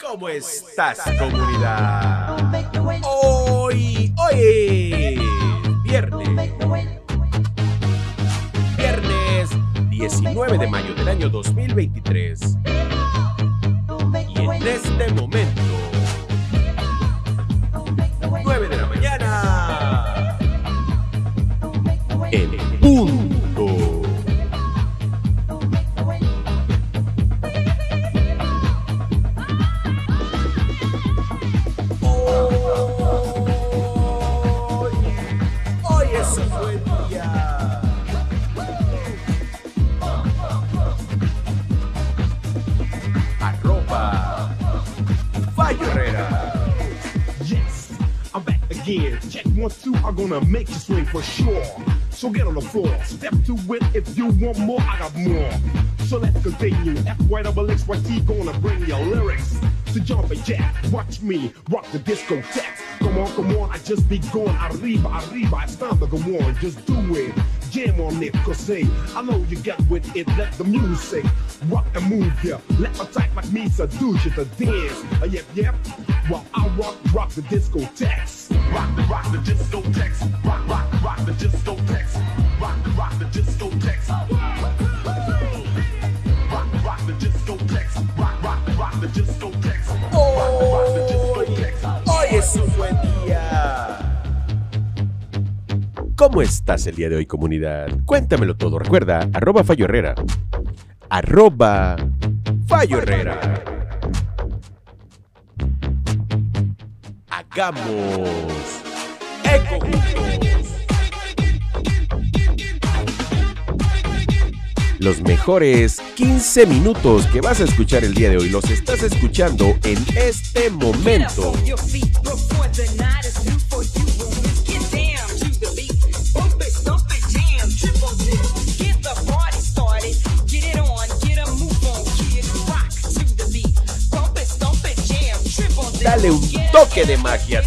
¿Cómo estás, comunidad? Hoy, hoy, viernes. Viernes 19 de mayo del año 2023. Y en este momento, Two, I'm gonna make you swing for sure. So get on the floor, step to it if you want more, I got more. So let's continue. F Y double X Y T gonna bring your lyrics. So jump and jack, watch me rock the disco discotheque. Come on, come on, I just be going arriba, arriba. It's time to go on, just do it. Jam on it, cause say, I know you got with it, let the music rock and move ya. Let a type like me seduce you to dance. Uh, yep, yep. While I rock, rock the discotheques. ¿Cómo estás el día de hoy, comunidad? Cuéntamelo todo. Recuerda, arroba Fallo Herrera. Arroba Fallo Herrera. Eco. Los mejores 15 minutos que vas a escuchar el día de hoy los estás escuchando en este momento. Dale un toque de magia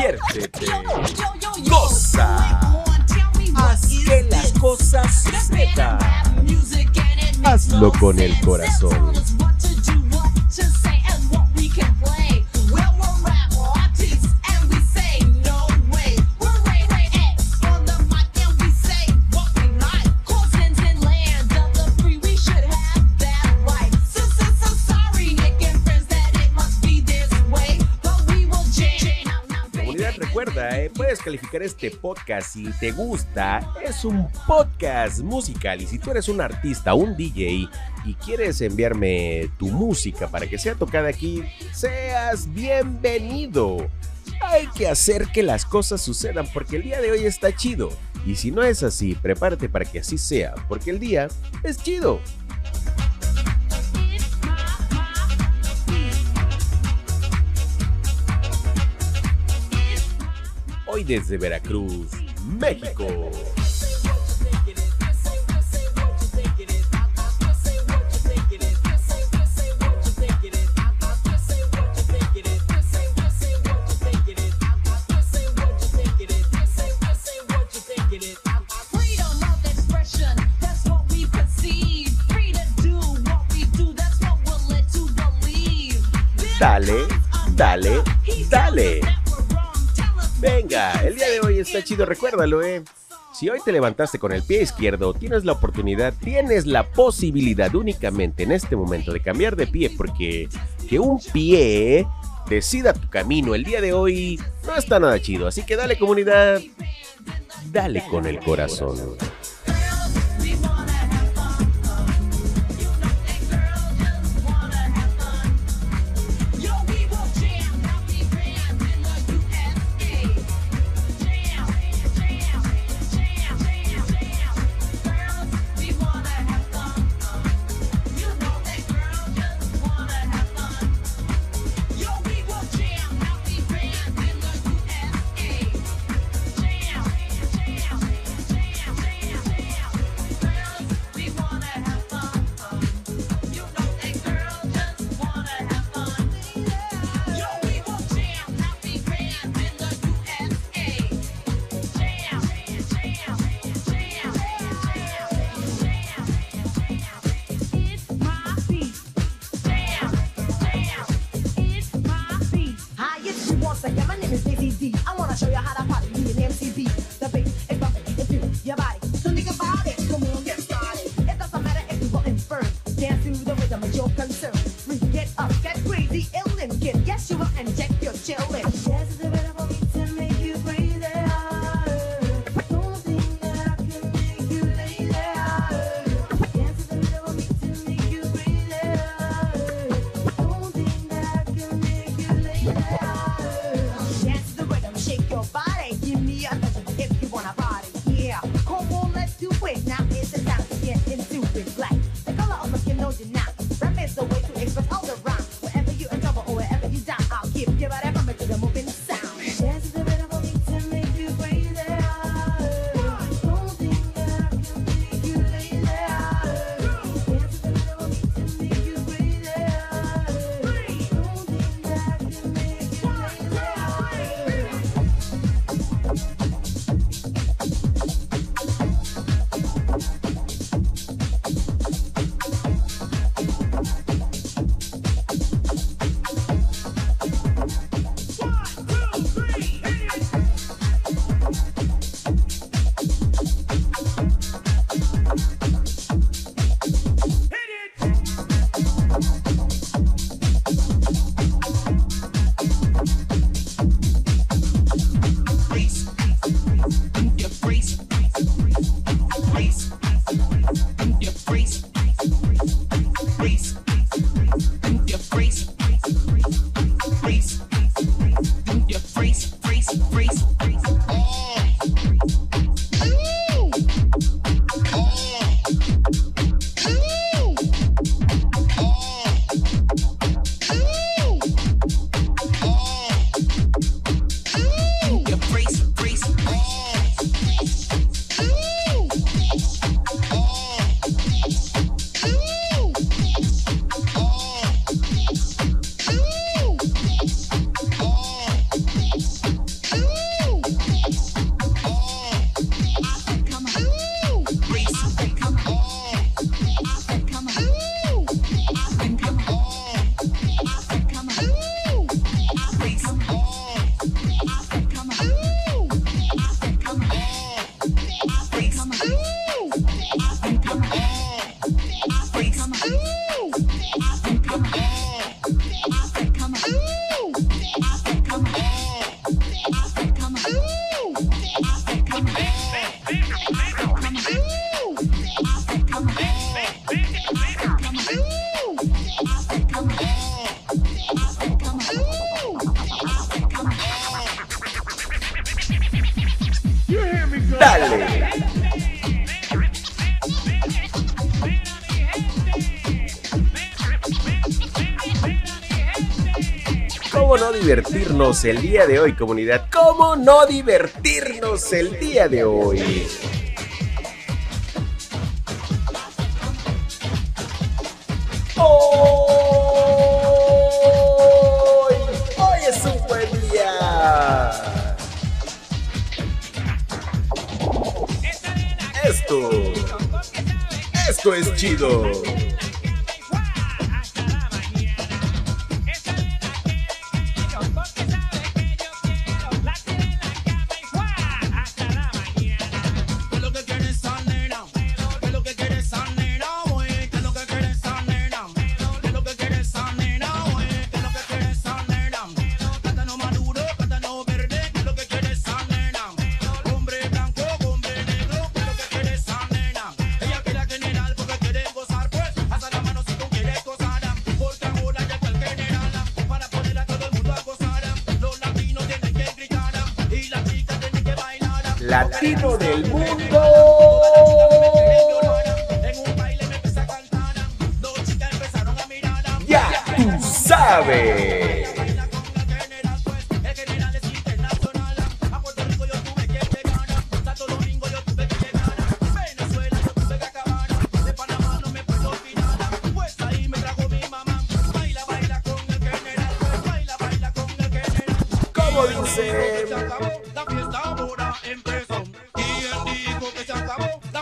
Diviértete. Goza. Haz que las cosas sucedan. Hazlo con el corazón. Recuerda, eh, puedes calificar este podcast si te gusta. Es un podcast musical y si tú eres un artista, un DJ y quieres enviarme tu música para que sea tocada aquí, seas bienvenido. Hay que hacer que las cosas sucedan porque el día de hoy está chido. Y si no es así, prepárate para que así sea, porque el día es chido. Hoy desde Veracruz, México. El día de hoy está chido, recuérdalo, eh. Si hoy te levantaste con el pie izquierdo, tienes la oportunidad, tienes la posibilidad únicamente en este momento de cambiar de pie, porque que un pie decida tu camino el día de hoy no está nada chido. Así que dale comunidad, dale con el corazón. Divertirnos el día de hoy, comunidad? ¿Cómo no divertirnos el día de hoy? Hoy, hoy es un buen día. Esto, esto es chido. Latino del mundo. Ya tú sabes. ¿Cómo dice?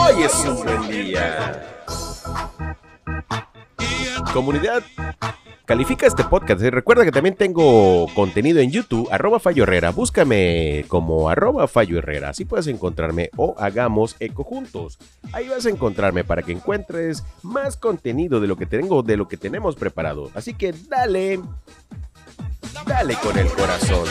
Hoy es un buen día. Comunidad, califica este podcast. y Recuerda que también tengo contenido en YouTube, arroba Fallo Herrera. Búscame como arroba Fallo Herrera. Así puedes encontrarme o hagamos eco juntos. Ahí vas a encontrarme para que encuentres más contenido de lo que tengo, de lo que tenemos preparado. Así que dale, dale con el corazón.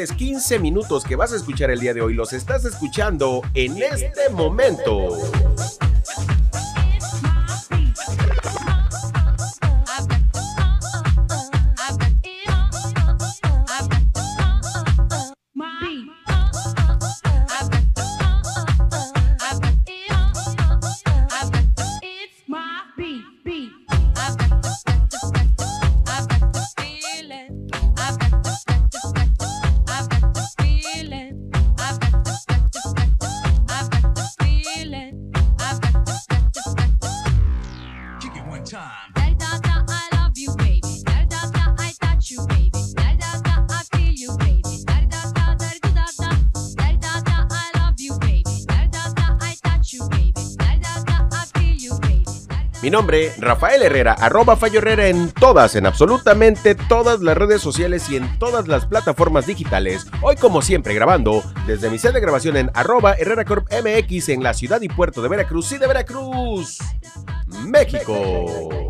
Mejores 15 minutos que vas a escuchar el día de hoy los estás escuchando en este momento. Mi nombre, Rafael Herrera, arroba Fallo Herrera en todas, en absolutamente todas las redes sociales y en todas las plataformas digitales. Hoy, como siempre, grabando desde mi sede de grabación en arroba Herrera Corp MX en la ciudad y puerto de Veracruz y de Veracruz, México.